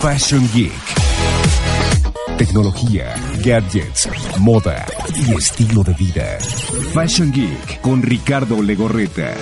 Fashion Geek. Tecnología, gadgets, moda y estilo de vida. Fashion Geek con Ricardo Legorreta.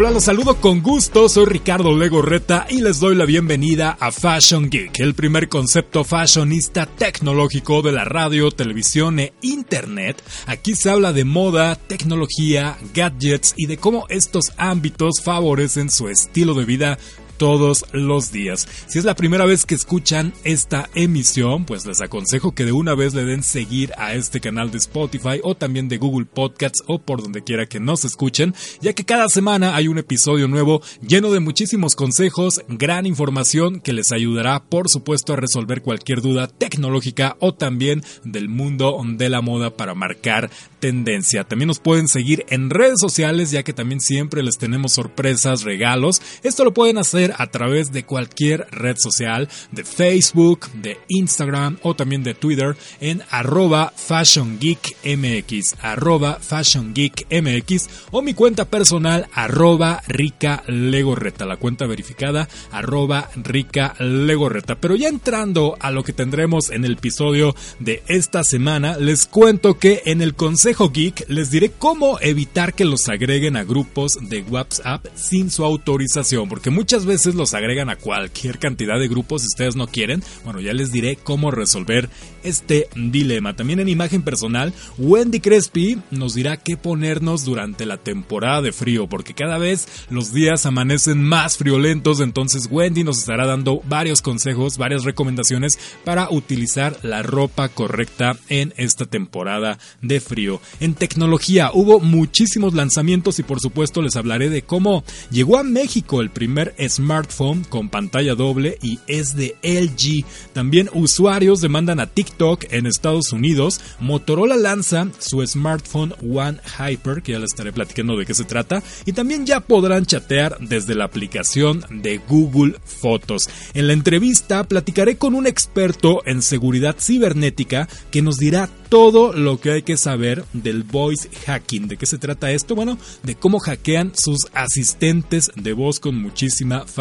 Hola, los saludo con gusto, soy Ricardo Legorreta y les doy la bienvenida a Fashion Geek, el primer concepto fashionista tecnológico de la radio, televisión e internet. Aquí se habla de moda, tecnología, gadgets y de cómo estos ámbitos favorecen su estilo de vida todos los días. Si es la primera vez que escuchan esta emisión, pues les aconsejo que de una vez le den seguir a este canal de Spotify o también de Google Podcasts o por donde quiera que nos escuchen, ya que cada semana hay un episodio nuevo lleno de muchísimos consejos, gran información que les ayudará por supuesto a resolver cualquier duda tecnológica o también del mundo de la moda para marcar tendencia. También nos pueden seguir en redes sociales ya que también siempre les tenemos sorpresas, regalos. Esto lo pueden hacer a través de cualquier red social, de Facebook, de Instagram o también de Twitter en arroba fashiongeekmx, arroba fashiongeekmx o mi cuenta personal arroba rica legorreta, la cuenta verificada arroba rica legorreta. Pero ya entrando a lo que tendremos en el episodio de esta semana, les cuento que en el Consejo Geek les diré cómo evitar que los agreguen a grupos de WhatsApp sin su autorización, porque muchas veces los agregan a cualquier cantidad de grupos si ustedes no quieren. Bueno, ya les diré cómo resolver este dilema. También en imagen personal, Wendy Crespi nos dirá qué ponernos durante la temporada de frío, porque cada vez los días amanecen más friolentos, entonces Wendy nos estará dando varios consejos, varias recomendaciones para utilizar la ropa correcta en esta temporada de frío. En tecnología hubo muchísimos lanzamientos y por supuesto les hablaré de cómo llegó a México el primer Smart smartphone con pantalla doble y es de LG. También usuarios demandan a TikTok en Estados Unidos. Motorola lanza su smartphone One Hyper, que ya les estaré platicando de qué se trata. Y también ya podrán chatear desde la aplicación de Google Fotos. En la entrevista platicaré con un experto en seguridad cibernética que nos dirá todo lo que hay que saber del voice hacking. ¿De qué se trata esto? Bueno, de cómo hackean sus asistentes de voz con muchísima facilidad.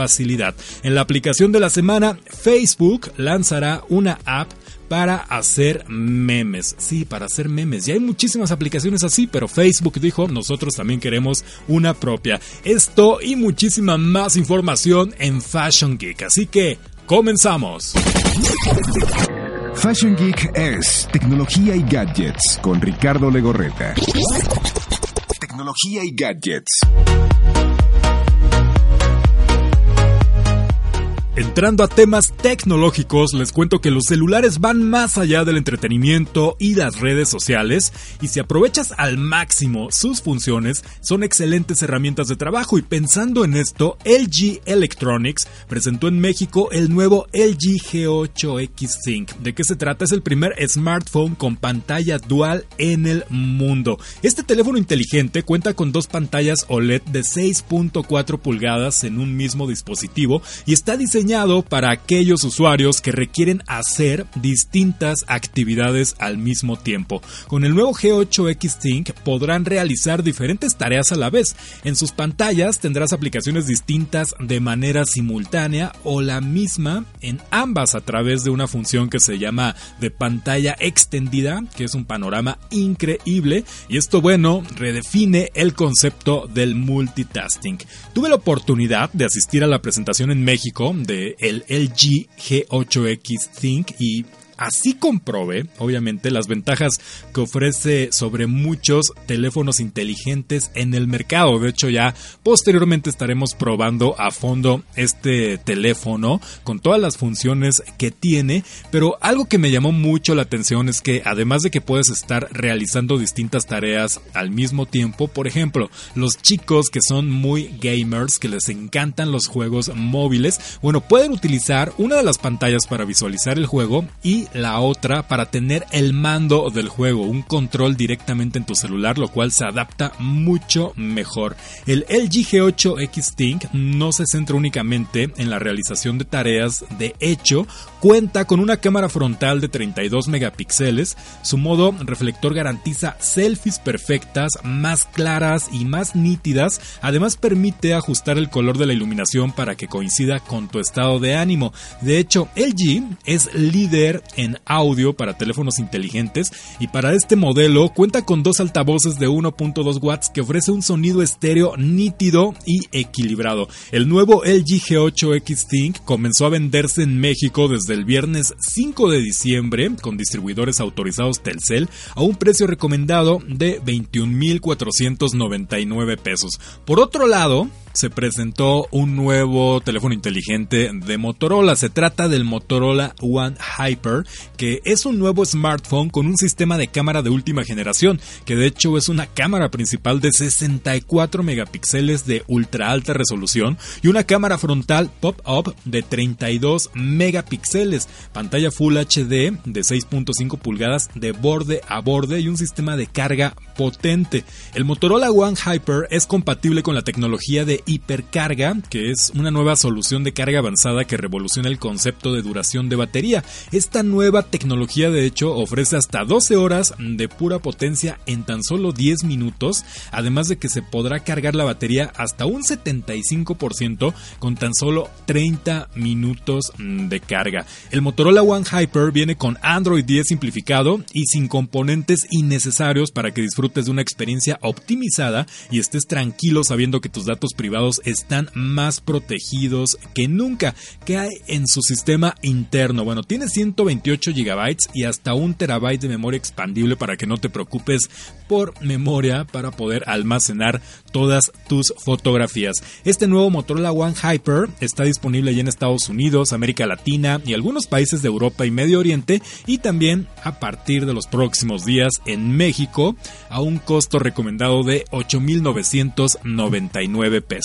En la aplicación de la semana, Facebook lanzará una app para hacer memes. Sí, para hacer memes. Y hay muchísimas aplicaciones así, pero Facebook dijo, nosotros también queremos una propia. Esto y muchísima más información en Fashion Geek. Así que, comenzamos. Fashion Geek es tecnología y gadgets con Ricardo Legorreta. Tecnología y gadgets. Entrando a temas tecnológicos, les cuento que los celulares van más allá del entretenimiento y las redes sociales, y si aprovechas al máximo sus funciones, son excelentes herramientas de trabajo. Y pensando en esto, LG Electronics presentó en México el nuevo LG G8X Sync. ¿De qué se trata? Es el primer smartphone con pantalla dual en el mundo. Este teléfono inteligente cuenta con dos pantallas OLED de 6.4 pulgadas en un mismo dispositivo y está diseñado para aquellos usuarios que requieren hacer distintas actividades al mismo tiempo. Con el nuevo G8X Sync podrán realizar diferentes tareas a la vez. En sus pantallas tendrás aplicaciones distintas de manera simultánea o la misma en ambas a través de una función que se llama de pantalla extendida, que es un panorama increíble y esto bueno redefine el concepto del multitasking. Tuve la oportunidad de asistir a la presentación en México de el LG G8X Think y Así comprobé, obviamente, las ventajas que ofrece sobre muchos teléfonos inteligentes en el mercado. De hecho, ya posteriormente estaremos probando a fondo este teléfono con todas las funciones que tiene, pero algo que me llamó mucho la atención es que además de que puedes estar realizando distintas tareas al mismo tiempo, por ejemplo, los chicos que son muy gamers, que les encantan los juegos móviles, bueno, pueden utilizar una de las pantallas para visualizar el juego y la otra para tener el mando del juego, un control directamente en tu celular, lo cual se adapta mucho mejor. El LG G8 X-Think no se centra únicamente en la realización de tareas, de hecho, cuenta con una cámara frontal de 32 megapíxeles, su modo reflector garantiza selfies perfectas, más claras y más nítidas, además permite ajustar el color de la iluminación para que coincida con tu estado de ánimo. De hecho, LG es líder en audio para teléfonos inteligentes y para este modelo cuenta con dos altavoces de 1.2 watts que ofrece un sonido estéreo nítido y equilibrado. El nuevo LG G8 X-Think comenzó a venderse en México desde el viernes 5 de diciembre con distribuidores autorizados Telcel a un precio recomendado de 21.499 pesos. Por otro lado, se presentó un nuevo teléfono inteligente de Motorola. Se trata del Motorola One Hyper, que es un nuevo smartphone con un sistema de cámara de última generación, que de hecho es una cámara principal de 64 megapíxeles de ultra alta resolución y una cámara frontal pop-up de 32 megapíxeles, pantalla Full HD de 6.5 pulgadas de borde a borde y un sistema de carga potente. El Motorola One Hyper es compatible con la tecnología de hipercarga, que es una nueva solución de carga avanzada que revoluciona el concepto de duración de batería. Esta nueva tecnología de hecho ofrece hasta 12 horas de pura potencia en tan solo 10 minutos, además de que se podrá cargar la batería hasta un 75% con tan solo 30 minutos de carga. El Motorola One Hyper viene con Android 10 simplificado y sin componentes innecesarios para que disfrutes de una experiencia optimizada y estés tranquilo sabiendo que tus datos privados están más protegidos que nunca. que hay en su sistema interno? Bueno, tiene 128 GB y hasta un terabyte de memoria expandible para que no te preocupes por memoria para poder almacenar todas tus fotografías. Este nuevo Motorola One Hyper está disponible ya en Estados Unidos, América Latina y algunos países de Europa y Medio Oriente y también a partir de los próximos días en México a un costo recomendado de 8.999 pesos.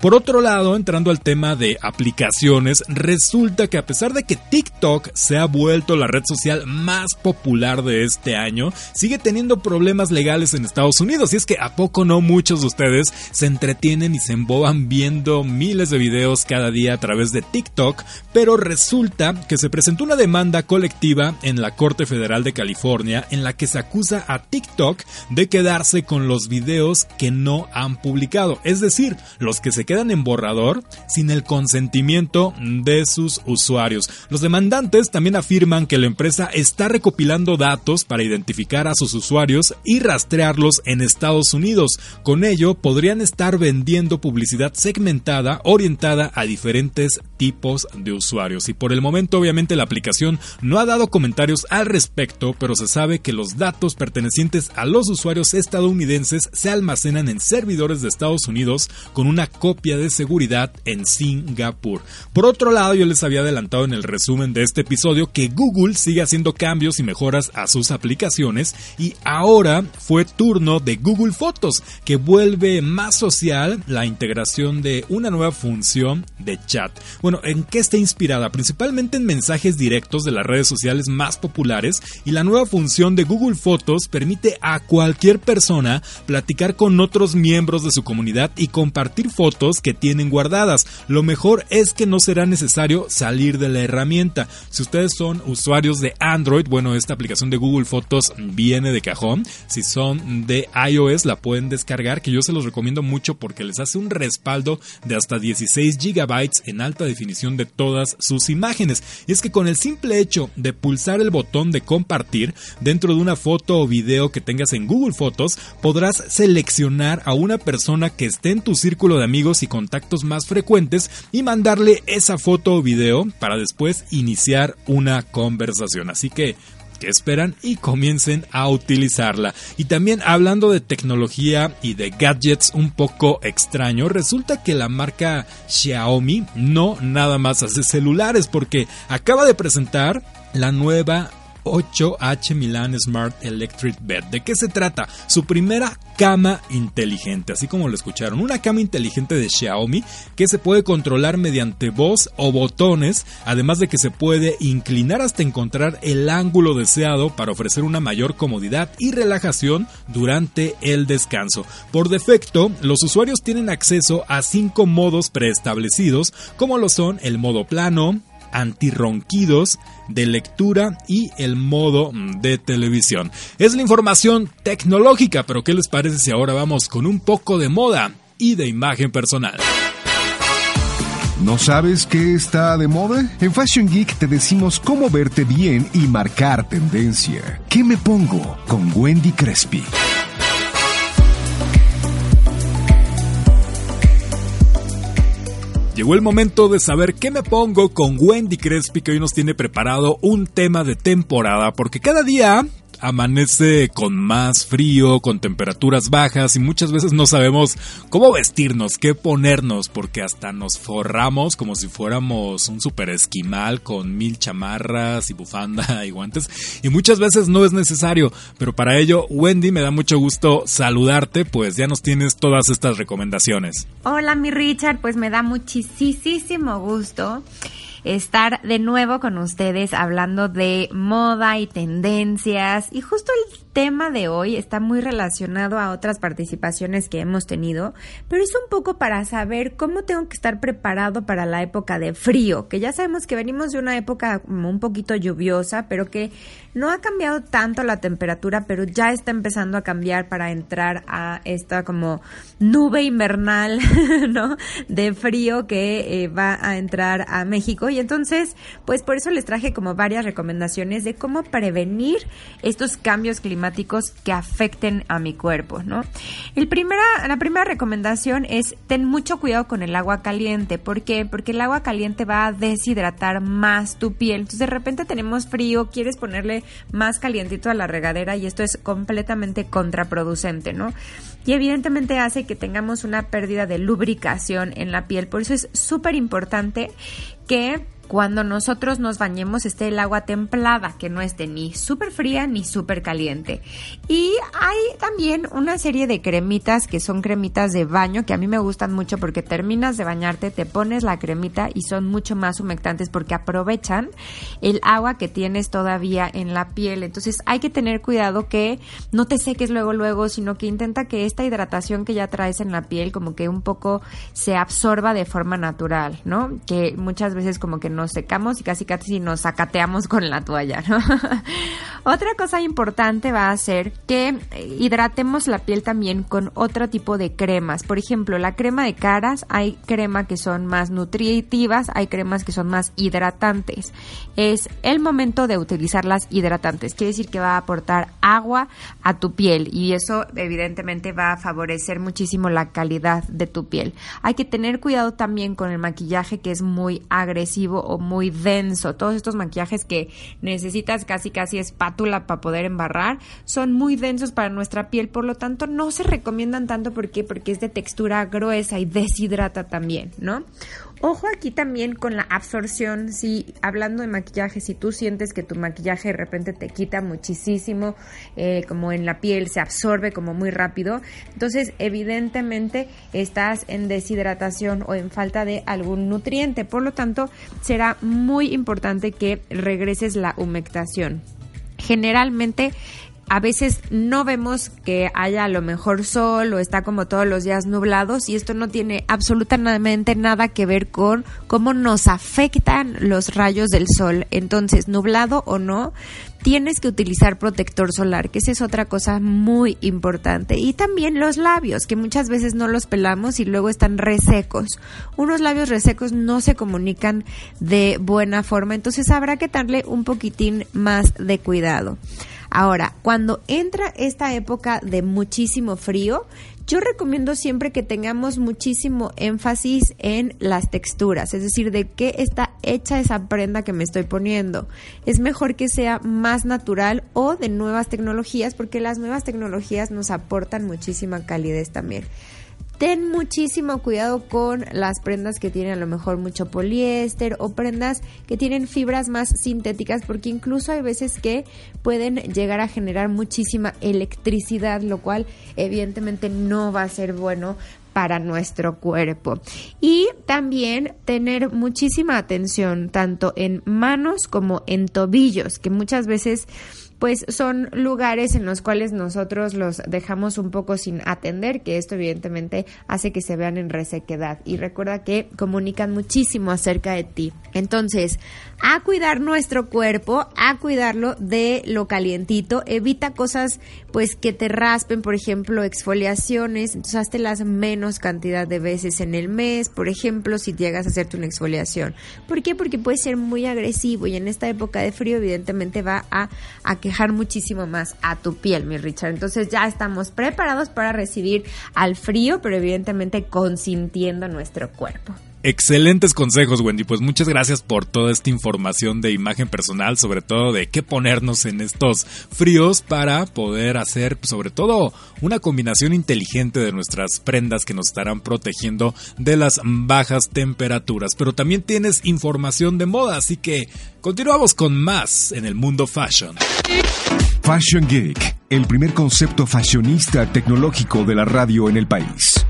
Por otro lado, entrando al tema de aplicaciones, resulta que a pesar de que TikTok se ha vuelto la red social más popular de este año, sigue teniendo problemas legales en Estados Unidos. Y es que a poco no muchos de ustedes se entretienen y se emboban viendo miles de videos cada día a través de TikTok, pero resulta que se presentó una demanda colectiva en la Corte Federal de California en la que se acusa a TikTok de quedarse con los videos que no han publicado, es decir, los que se quedan en borrador sin el consentimiento de sus usuarios. Los demandantes también afirman que la empresa está recopilando datos para identificar a sus usuarios y rastrearlos en Estados Unidos. Con ello podrían estar vendiendo publicidad segmentada orientada a diferentes tipos de usuarios. Y por el momento obviamente la aplicación no ha dado comentarios al respecto, pero se sabe que los datos pertenecientes a los usuarios estadounidenses se almacenan en servidores de Estados Unidos una copia de seguridad en Singapur. Por otro lado, yo les había adelantado en el resumen de este episodio que Google sigue haciendo cambios y mejoras a sus aplicaciones y ahora fue turno de Google Fotos, que vuelve más social la integración de una nueva función de chat. Bueno, ¿en qué está inspirada? Principalmente en mensajes directos de las redes sociales más populares y la nueva función de Google Fotos permite a cualquier persona platicar con otros miembros de su comunidad y compartir fotos que tienen guardadas. Lo mejor es que no será necesario salir de la herramienta. Si ustedes son usuarios de Android, bueno, esta aplicación de Google Fotos viene de cajón. Si son de iOS, la pueden descargar, que yo se los recomiendo mucho porque les hace un respaldo de hasta 16 GB en alta definición de todas sus imágenes. Y es que con el simple hecho de pulsar el botón de compartir dentro de una foto o video que tengas en Google Fotos, podrás seleccionar a una persona que esté en tu círculo de amigos y contactos más frecuentes y mandarle esa foto o video para después iniciar una conversación. Así que que esperan y comiencen a utilizarla. Y también hablando de tecnología y de gadgets un poco extraño, resulta que la marca Xiaomi no nada más hace celulares porque acaba de presentar la nueva 8H Milan Smart Electric Bed. ¿De qué se trata? Su primera cama inteligente, así como lo escucharon. Una cama inteligente de Xiaomi que se puede controlar mediante voz o botones, además de que se puede inclinar hasta encontrar el ángulo deseado para ofrecer una mayor comodidad y relajación durante el descanso. Por defecto, los usuarios tienen acceso a cinco modos preestablecidos, como lo son el modo plano, antirronquidos, de lectura y el modo de televisión. Es la información tecnológica, pero ¿qué les parece si ahora vamos con un poco de moda y de imagen personal? ¿No sabes qué está de moda? En Fashion Geek te decimos cómo verte bien y marcar tendencia. ¿Qué me pongo? Con Wendy Crespi. Llegó el momento de saber qué me pongo con Wendy Crespi que hoy nos tiene preparado un tema de temporada porque cada día amanece con más frío, con temperaturas bajas y muchas veces no sabemos cómo vestirnos, qué ponernos, porque hasta nos forramos como si fuéramos un super esquimal con mil chamarras y bufanda y guantes y muchas veces no es necesario, pero para ello Wendy me da mucho gusto saludarte, pues ya nos tienes todas estas recomendaciones. Hola mi Richard, pues me da muchísimo gusto estar de nuevo con ustedes hablando de moda y tendencias y justo el tema de hoy está muy relacionado a otras participaciones que hemos tenido, pero es un poco para saber cómo tengo que estar preparado para la época de frío, que ya sabemos que venimos de una época un poquito lluviosa, pero que no ha cambiado tanto la temperatura, pero ya está empezando a cambiar para entrar a esta como nube invernal, ¿no? De frío que eh, va a entrar a México. Entonces, pues por eso les traje como varias recomendaciones de cómo prevenir estos cambios climáticos que afecten a mi cuerpo, ¿no? El primera, la primera recomendación es ten mucho cuidado con el agua caliente. ¿Por qué? Porque el agua caliente va a deshidratar más tu piel. Entonces de repente tenemos frío, quieres ponerle más calientito a la regadera y esto es completamente contraproducente, ¿no? Y evidentemente hace que tengamos una pérdida de lubricación en la piel. Por eso es súper importante que cuando nosotros nos bañemos esté el agua templada, que no esté ni súper fría ni súper caliente. Y hay también una serie de cremitas que son cremitas de baño que a mí me gustan mucho porque terminas de bañarte, te pones la cremita y son mucho más humectantes porque aprovechan el agua que tienes todavía en la piel. Entonces hay que tener cuidado que no te seques luego luego, sino que intenta que esta hidratación que ya traes en la piel como que un poco se absorba de forma natural, ¿no? Que muchas veces como que nos secamos y casi casi nos sacateamos con la toalla. Otra cosa importante va a ser que hidratemos la piel también con otro tipo de cremas. Por ejemplo, la crema de caras, hay crema que son más nutritivas, hay cremas que son más hidratantes. Es el momento de utilizar las hidratantes. Quiere decir que va a aportar agua a tu piel y eso evidentemente va a favorecer muchísimo la calidad de tu piel. Hay que tener cuidado también con el maquillaje que es muy agresivo o muy denso. Todos estos maquillajes que necesitas casi casi espátula para poder embarrar son muy densos para nuestra piel, por lo tanto no se recomiendan tanto porque porque es de textura gruesa y deshidrata también, ¿no? Ojo aquí también con la absorción, si hablando de maquillaje, si tú sientes que tu maquillaje de repente te quita muchísimo, eh, como en la piel, se absorbe como muy rápido, entonces evidentemente estás en deshidratación o en falta de algún nutriente, por lo tanto será muy importante que regreses la humectación. Generalmente a veces no vemos que haya a lo mejor sol o está como todos los días nublados y esto no tiene absolutamente nada que ver con cómo nos afectan los rayos del sol. Entonces, nublado o no, tienes que utilizar protector solar, que esa es otra cosa muy importante. Y también los labios, que muchas veces no los pelamos y luego están resecos. Unos labios resecos no se comunican de buena forma, entonces habrá que darle un poquitín más de cuidado. Ahora, cuando entra esta época de muchísimo frío, yo recomiendo siempre que tengamos muchísimo énfasis en las texturas, es decir, de qué está hecha esa prenda que me estoy poniendo. Es mejor que sea más natural o de nuevas tecnologías porque las nuevas tecnologías nos aportan muchísima calidez también ten muchísimo cuidado con las prendas que tienen a lo mejor mucho poliéster o prendas que tienen fibras más sintéticas porque incluso hay veces que pueden llegar a generar muchísima electricidad, lo cual evidentemente no va a ser bueno para nuestro cuerpo. Y también tener muchísima atención tanto en manos como en tobillos, que muchas veces pues son lugares en los cuales nosotros los dejamos un poco sin atender, que esto evidentemente hace que se vean en resequedad. Y recuerda que comunican muchísimo acerca de ti. Entonces, a cuidar nuestro cuerpo, a cuidarlo de lo calientito, evita cosas pues que te raspen, por ejemplo, exfoliaciones, entonces hazte las menos cantidad de veces en el mes, por ejemplo, si llegas a hacerte una exfoliación. ¿Por qué? Porque puede ser muy agresivo y en esta época de frío evidentemente va a, a quejar muchísimo más a tu piel, mi Richard. Entonces ya estamos preparados para recibir al frío, pero evidentemente consintiendo nuestro cuerpo. Excelentes consejos, Wendy. Pues muchas gracias por toda esta información de imagen personal, sobre todo de qué ponernos en estos fríos para poder hacer, sobre todo, una combinación inteligente de nuestras prendas que nos estarán protegiendo de las bajas temperaturas. Pero también tienes información de moda, así que continuamos con más en el mundo fashion. Fashion Geek, el primer concepto fashionista tecnológico de la radio en el país.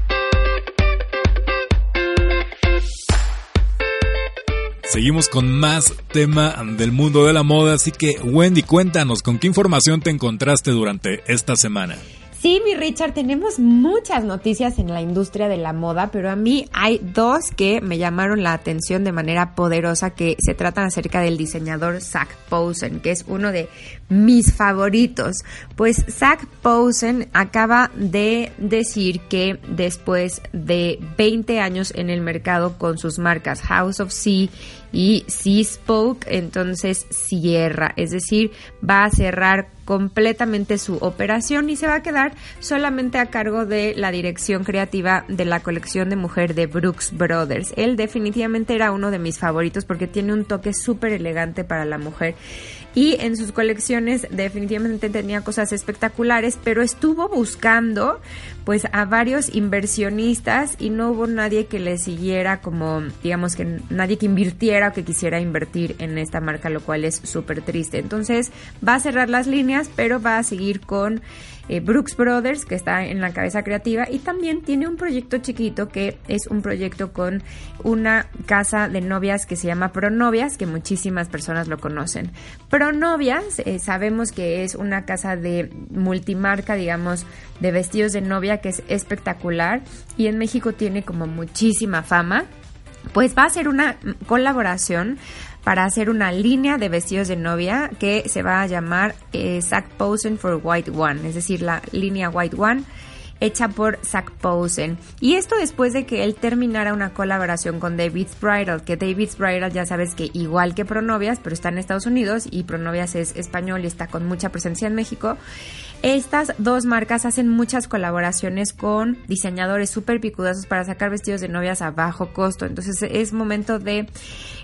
Seguimos con más tema del mundo de la moda, así que Wendy, cuéntanos con qué información te encontraste durante esta semana. Sí, mi Richard, tenemos muchas noticias en la industria de la moda, pero a mí hay dos que me llamaron la atención de manera poderosa que se tratan acerca del diseñador Zach Posen, que es uno de mis favoritos. Pues Zach Posen acaba de decir que después de 20 años en el mercado con sus marcas House of Sea y Sea Spoke, entonces cierra, es decir, va a cerrar completamente su operación y se va a quedar solamente a cargo de la dirección creativa de la colección de mujer de Brooks Brothers. Él definitivamente era uno de mis favoritos porque tiene un toque súper elegante para la mujer y en sus colecciones definitivamente tenía cosas espectaculares, pero estuvo buscando pues a varios inversionistas y no hubo nadie que le siguiera como digamos que nadie que invirtiera o que quisiera invertir en esta marca, lo cual es súper triste. Entonces va a cerrar las líneas, pero va a seguir con eh, Brooks Brothers, que está en la cabeza creativa, y también tiene un proyecto chiquito que es un proyecto con una casa de novias que se llama Pronovias, que muchísimas personas lo conocen. Pronovias, eh, sabemos que es una casa de multimarca, digamos, de vestidos de novia que es espectacular y en México tiene como muchísima fama. Pues va a ser una colaboración para hacer una línea de vestidos de novia que se va a llamar eh, Posen for White One, es decir, la línea White One hecha por Zack Posen. Y esto después de que él terminara una colaboración con David's Bridal, que David's Bridal ya sabes que igual que Pronovias, pero está en Estados Unidos y Pronovias es español y está con mucha presencia en México. Estas dos marcas hacen muchas colaboraciones con diseñadores súper picudosos para sacar vestidos de novias a bajo costo. Entonces es momento de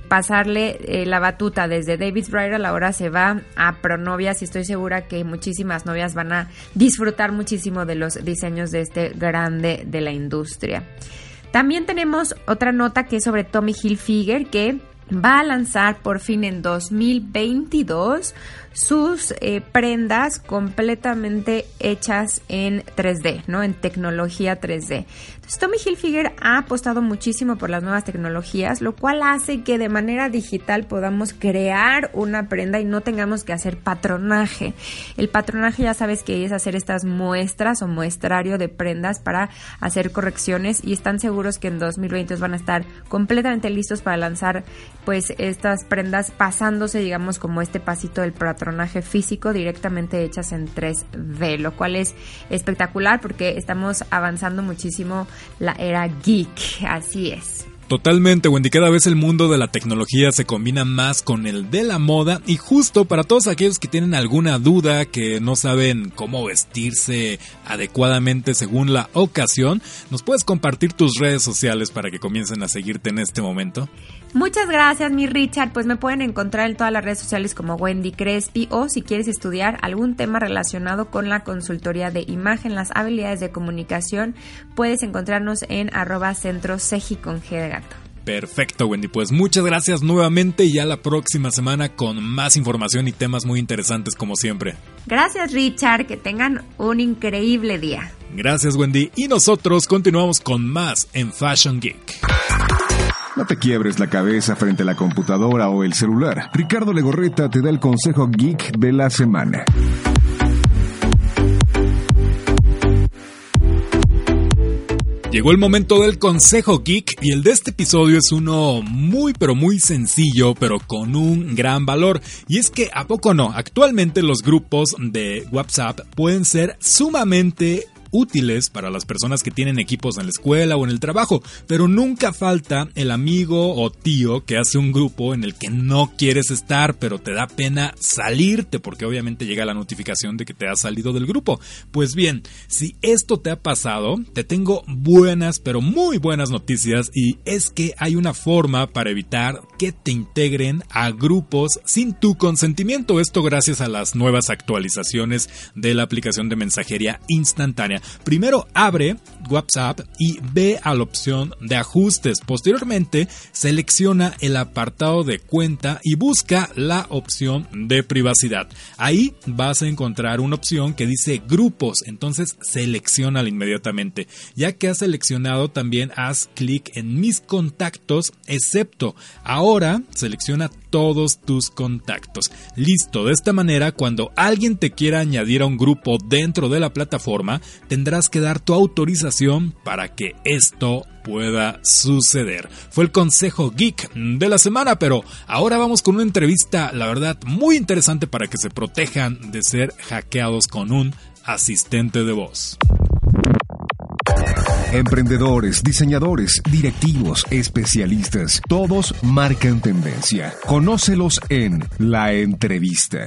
pasarle eh, la batuta desde David Bridal, ahora se va a Pronovias y estoy segura que muchísimas novias van a disfrutar muchísimo de los diseños de este grande de la industria. También tenemos otra nota que es sobre Tommy Hilfiger que va a lanzar por fin en 2022 sus eh, prendas completamente hechas en 3D, ¿no? En tecnología 3D. Entonces, Tommy Hilfiger ha apostado muchísimo por las nuevas tecnologías, lo cual hace que de manera digital podamos crear una prenda y no tengamos que hacer patronaje. El patronaje ya sabes que es hacer estas muestras o muestrario de prendas para hacer correcciones y están seguros que en 2020 van a estar completamente listos para lanzar pues estas prendas pasándose digamos como este pasito del patronaje físico directamente hechas en 3D, lo cual es espectacular porque estamos avanzando muchísimo la era geek, así es. Totalmente, Wendy. Cada vez el mundo de la tecnología se combina más con el de la moda y justo para todos aquellos que tienen alguna duda, que no saben cómo vestirse adecuadamente según la ocasión, ¿nos puedes compartir tus redes sociales para que comiencen a seguirte en este momento? Muchas gracias, mi Richard. Pues me pueden encontrar en todas las redes sociales como Wendy Crespi o si quieres estudiar algún tema relacionado con la consultoría de imagen, las habilidades de comunicación, puedes encontrarnos en arroba centro con G. Perfecto, Wendy. Pues muchas gracias nuevamente y ya la próxima semana con más información y temas muy interesantes como siempre. Gracias, Richard. Que tengan un increíble día. Gracias, Wendy. Y nosotros continuamos con más en Fashion Geek. No te quiebres la cabeza frente a la computadora o el celular. Ricardo Legorreta te da el consejo geek de la semana. Llegó el momento del consejo geek y el de este episodio es uno muy pero muy sencillo pero con un gran valor. Y es que a poco no, actualmente los grupos de WhatsApp pueden ser sumamente útiles para las personas que tienen equipos en la escuela o en el trabajo, pero nunca falta el amigo o tío que hace un grupo en el que no quieres estar, pero te da pena salirte porque obviamente llega la notificación de que te has salido del grupo. Pues bien, si esto te ha pasado, te tengo buenas, pero muy buenas noticias y es que hay una forma para evitar que te integren a grupos sin tu consentimiento. Esto gracias a las nuevas actualizaciones de la aplicación de mensajería instantánea Primero abre WhatsApp y ve a la opción de ajustes. Posteriormente selecciona el apartado de cuenta y busca la opción de privacidad. Ahí vas a encontrar una opción que dice grupos, entonces selecciona inmediatamente. Ya que has seleccionado también haz clic en mis contactos, excepto ahora selecciona todos tus contactos. Listo, de esta manera cuando alguien te quiera añadir a un grupo dentro de la plataforma, tendrás que dar tu autorización para que esto pueda suceder. Fue el consejo geek de la semana, pero ahora vamos con una entrevista, la verdad, muy interesante para que se protejan de ser hackeados con un asistente de voz. Emprendedores, diseñadores, directivos, especialistas, todos marcan tendencia. Conócelos en la entrevista.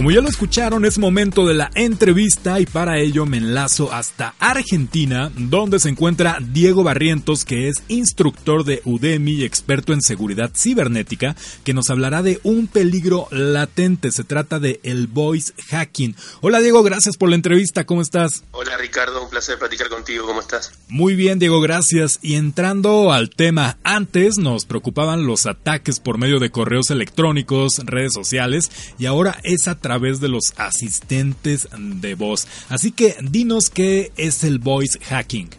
Como ya lo escucharon, es momento de la entrevista y para ello me enlazo hasta Argentina, donde se encuentra Diego Barrientos, que es instructor de Udemy y experto en seguridad cibernética, que nos hablará de un peligro latente. Se trata de el voice hacking. Hola Diego, gracias por la entrevista. ¿Cómo estás? Hola Ricardo, un placer platicar contigo. ¿Cómo estás? Muy bien, Diego, gracias. Y entrando al tema, antes nos preocupaban los ataques por medio de correos electrónicos, redes sociales, y ahora es a través de los asistentes de voz. Así que dinos qué es el voice hacking.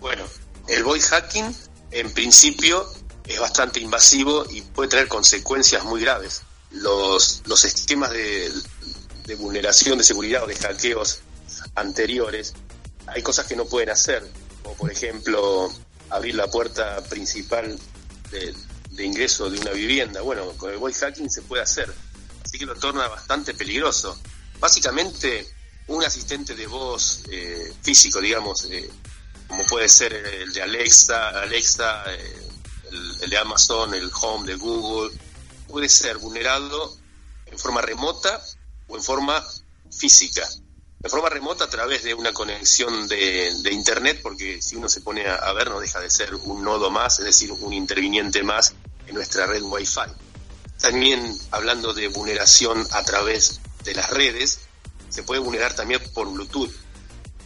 Bueno, el voice hacking en principio es bastante invasivo y puede tener consecuencias muy graves. Los, los esquemas de, vulneración de seguridad o de hackeos anteriores, hay cosas que no pueden hacer, como por ejemplo abrir la puerta principal de ingreso de una vivienda. Bueno, con el voice hacking se puede hacer así que lo torna bastante peligroso. Básicamente, un asistente de voz eh, físico, digamos, eh, como puede ser el de Alexa, Alexa eh, el, de Amazon, el Home de Google, puede ser vulnerado en forma remota o en forma física. En forma remota a través de una conexión de, Internet, porque si uno se pone a, a, ver no deja de ser un nodo más, es decir, un interviniente más en nuestra red Wi-Fi. También hablando de vulneración a través de las redes, se puede vulnerar también por Bluetooth.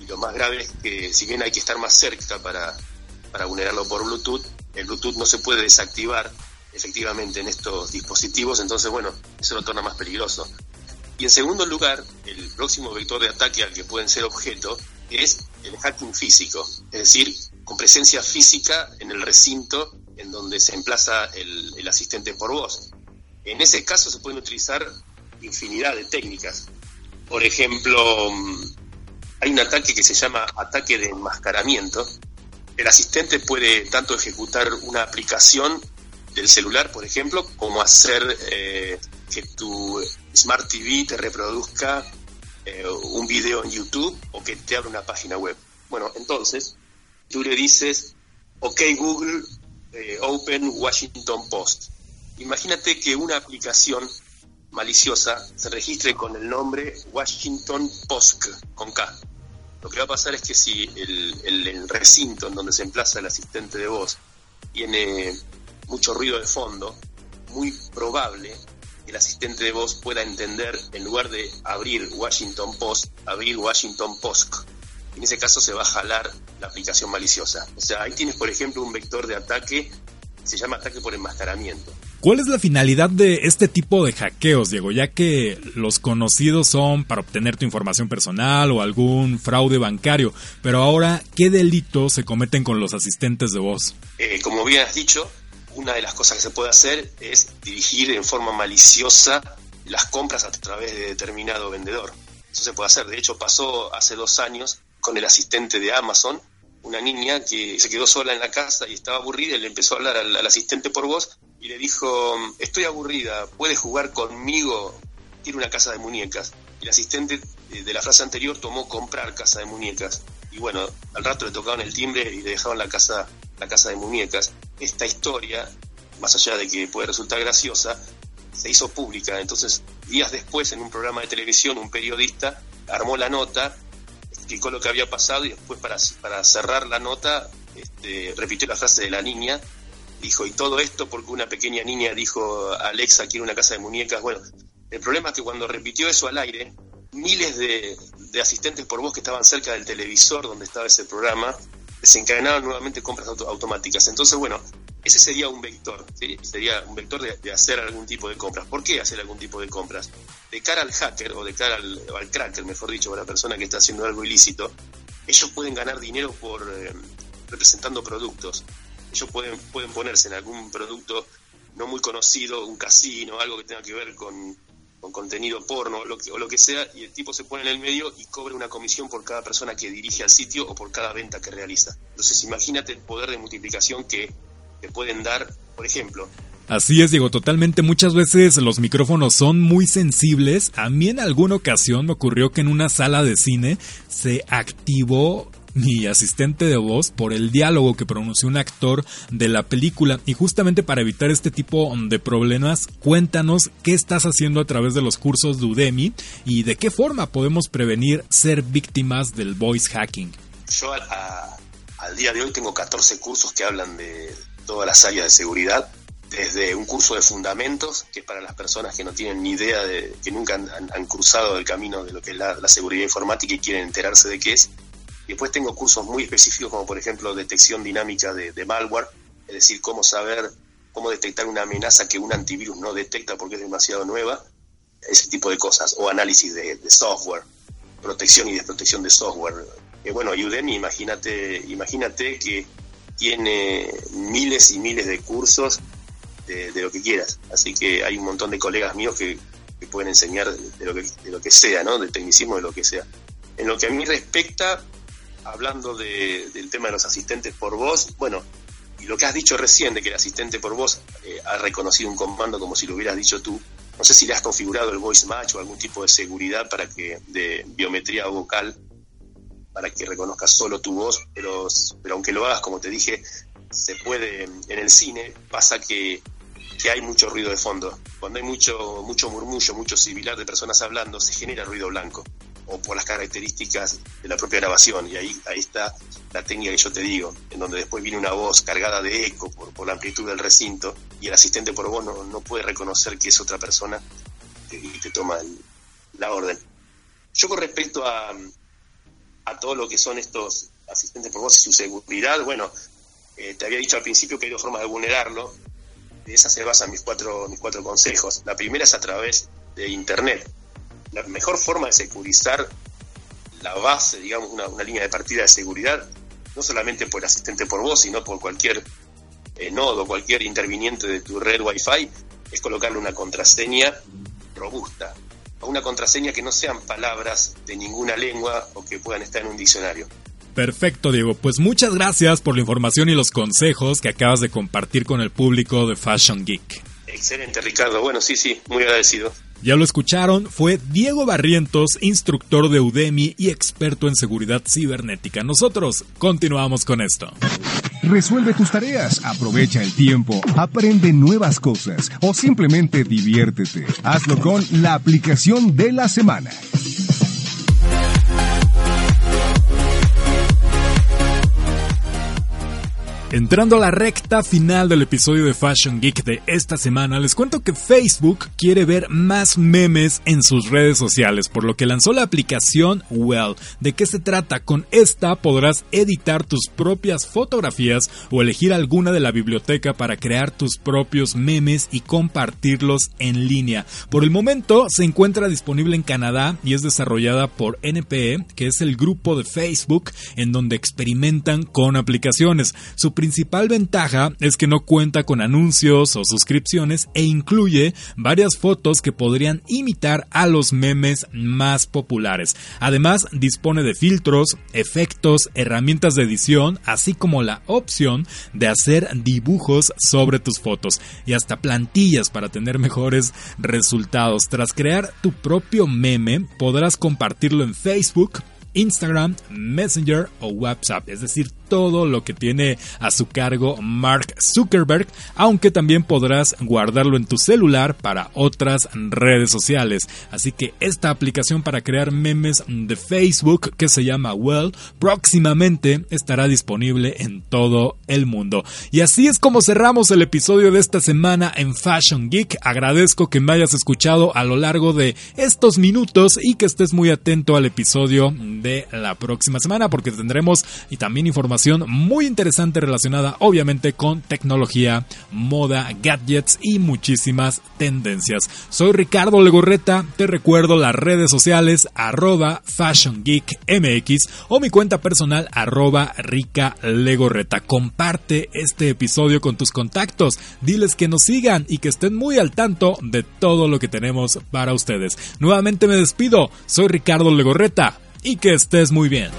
Y lo más grave es que si bien hay que estar más cerca para, para vulnerarlo por Bluetooth, el Bluetooth no se puede desactivar efectivamente en estos dispositivos, entonces bueno, eso lo torna más peligroso. Y en segundo lugar, el próximo vector de ataque al que pueden ser objeto es el hacking físico, es decir, con presencia física en el recinto en donde se emplaza el, el asistente por voz. En ese caso se pueden utilizar infinidad de técnicas. Por ejemplo, mm, hay un ataque que se llama ataque de enmascaramiento. El asistente puede tanto ejecutar una aplicación del celular, por ejemplo, como hacer eh, que tu Smart TV te reproduzca eh, un video en YouTube o que te abra una página web. Bueno, entonces tú le dices, ok Google, eh, Open Washington Post. Imagínate que una aplicación maliciosa se registre con el nombre Washington Post con K. Lo que va a pasar es que si el, recinto en donde se emplaza el asistente de voz tiene mucho ruido de fondo, muy probable que el asistente de voz pueda entender, en lugar de abrir Washington Post, abrir Washington Post. En ese caso se va a jalar la aplicación maliciosa. O sea, ahí tienes, por ejemplo, un vector de ataque, se llama ataque por enmascaramiento. ¿Cuál es la finalidad de este tipo de hackeos, Diego? Ya que los conocidos son para obtener tu información personal o algún fraude bancario, pero ahora, ¿qué delitos se cometen con los asistentes de voz? Eh, como bien has dicho, una de las cosas que se puede hacer es dirigir en forma maliciosa las compras a través de determinado vendedor. Eso se puede hacer. De hecho, pasó hace dos años con el asistente de Amazon, una niña que se quedó sola en la casa y estaba aburrida y le empezó a hablar al asistente por voz y le dijo, estoy aburrida, ¿puedes jugar conmigo? Tiene una casa de muñecas. El asistente eh, de la frase anterior tomó comprar casa de muñecas. Y bueno, al rato le tocaban el timbre y le dejaban la casa, la casa de muñecas. Esta historia, más allá de que puede resultar graciosa, se hizo pública. Entonces, días después, en un programa de televisión, un periodista armó la nota, explicó lo que había pasado y después para, para cerrar la nota este, repitió la frase de la niña dijo, y todo esto porque una pequeña niña dijo, Alexa quiere una casa de muñecas. Bueno, el problema es que cuando repitió eso al aire, miles de, asistentes por voz que estaban cerca del televisor donde estaba ese programa, desencadenaron nuevamente compras automáticas. Entonces, bueno, ese sería un vector, sería un vector de, hacer algún tipo de compras. ¿Por qué hacer algún tipo de compras? De cara al hacker o de cara al, al cracker, mejor dicho, a la persona que está haciendo algo ilícito, ellos pueden ganar dinero por eh, representando productos ellos pueden, pueden ponerse en algún producto no muy conocido, un casino, algo que tenga que ver con, contenido porno o lo que sea, y el tipo se pone en el medio y cobra una comisión por cada persona que dirige al sitio o por cada venta que realiza. Entonces imagínate el poder de multiplicación que te pueden dar, por ejemplo. Así es, Diego, totalmente. Muchas veces los micrófonos son muy sensibles. A mí en alguna ocasión me ocurrió que en una sala de cine se activó mi asistente de voz por el diálogo que pronunció un actor de la película. Y justamente para evitar este tipo de problemas, cuéntanos qué estás haciendo a través de los cursos de Udemy y de qué forma podemos prevenir ser víctimas del voice hacking. Yo al día de hoy tengo 14 cursos que hablan de todas las áreas de seguridad desde un curso de fundamentos, que es para las personas que no tienen ni idea, de, que nunca han, cruzado el camino de lo que es la, seguridad informática y quieren enterarse de qué es, Después tengo cursos muy específicos como por ejemplo detección dinámica de, malware, es decir, cómo saber, cómo detectar una amenaza que un antivirus no detecta porque es demasiado nueva, ese tipo de cosas, o análisis de, software, protección y desprotección de software. Eh, bueno, Udemy, imagínate, imagínate que tiene miles y miles de cursos de, lo que quieras, así que hay un montón de colegas míos que, pueden enseñar de lo que, de lo que sea, ¿no? Del tecnicismo de lo que sea. En lo que a mí respecta, hablando del tema de los asistentes por voz, bueno, y lo que has dicho recién de que el asistente por voz eh, ha reconocido un comando como si lo hubieras dicho tú, no sé si le has configurado el voice match o algún tipo de seguridad para que de biometría vocal para que reconozca solo tu voz, pero, pero aunque lo hagas, como te dije, se puede en el cine pasa que, que hay mucho ruido de fondo. Cuando hay mucho mucho murmullo, mucho similar de personas hablando, se genera ruido blanco o por las características de la propia grabación. Y ahí, ahí está la técnica que yo te digo, en donde después viene una voz cargada de eco por, la amplitud del recinto y el asistente por voz no, puede reconocer que es otra persona y te toma la orden. Yo con respecto a, a todo lo que son estos asistentes por voz y su seguridad, bueno, eh, te había dicho al principio que hay dos formas de vulnerarlo. De esas se basan mis cuatro, mis cuatro consejos. La primera es a través de Internet la mejor forma de securizar la base, digamos, una, línea de partida de seguridad, no solamente por el asistente por voz, sino por cualquier eh, nodo, cualquier interviniente de tu red Wi-Fi, es colocarle una contraseña robusta, o una contraseña que no sean palabras de ninguna lengua o que puedan estar en un diccionario. Perfecto, Diego. Pues muchas gracias por la información y los consejos que acabas de compartir con el público de Fashion Geek. Excelente, Ricardo. Bueno, sí, sí, muy agradecido. Ya lo escucharon, fue Diego Barrientos, instructor de Udemy y experto en seguridad cibernética. Nosotros continuamos con esto. Resuelve tus tareas, aprovecha el tiempo, aprende nuevas cosas o simplemente diviértete. Hazlo con la aplicación de la semana. Entrando a la recta final del episodio de Fashion Geek de esta semana, les cuento que Facebook quiere ver más memes en sus redes sociales, por lo que lanzó la aplicación Well. ¿De qué se trata? Con esta podrás editar tus propias fotografías o elegir alguna de la biblioteca para crear tus propios memes y compartirlos en línea. Por el momento se encuentra disponible en Canadá y es desarrollada por NPE, que es el grupo de Facebook en donde experimentan con aplicaciones. Su principal ventaja es que no cuenta con anuncios o suscripciones e incluye varias fotos que podrían imitar a los memes más populares. Además, dispone de filtros, efectos, herramientas de edición, así como la opción de hacer dibujos sobre tus fotos y hasta plantillas para tener mejores resultados. Tras crear tu propio meme, podrás compartirlo en Facebook, Instagram, Messenger o WhatsApp, es decir, todo lo que tiene a su cargo Mark Zuckerberg, aunque también podrás guardarlo en tu celular para otras redes sociales. Así que esta aplicación para crear memes de Facebook que se llama Well próximamente estará disponible en todo el mundo. Y así es como cerramos el episodio de esta semana en Fashion Geek. Agradezco que me hayas escuchado a lo largo de estos minutos y que estés muy atento al episodio de la próxima semana porque tendremos y también información muy interesante relacionada obviamente con tecnología, moda, gadgets y muchísimas tendencias. Soy Ricardo Legorreta, te recuerdo las redes sociales arroba Fashion Geek MX o mi cuenta personal arroba Rica Legorreta. Comparte este episodio con tus contactos, diles que nos sigan y que estén muy al tanto de todo lo que tenemos para ustedes. Nuevamente me despido, soy Ricardo Legorreta y que estés muy bien.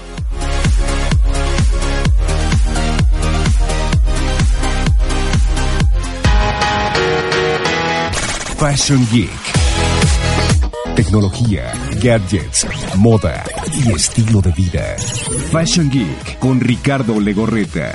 Fashion Geek. Tecnología, gadgets, moda y estilo de vida. Fashion Geek con Ricardo Legorreta.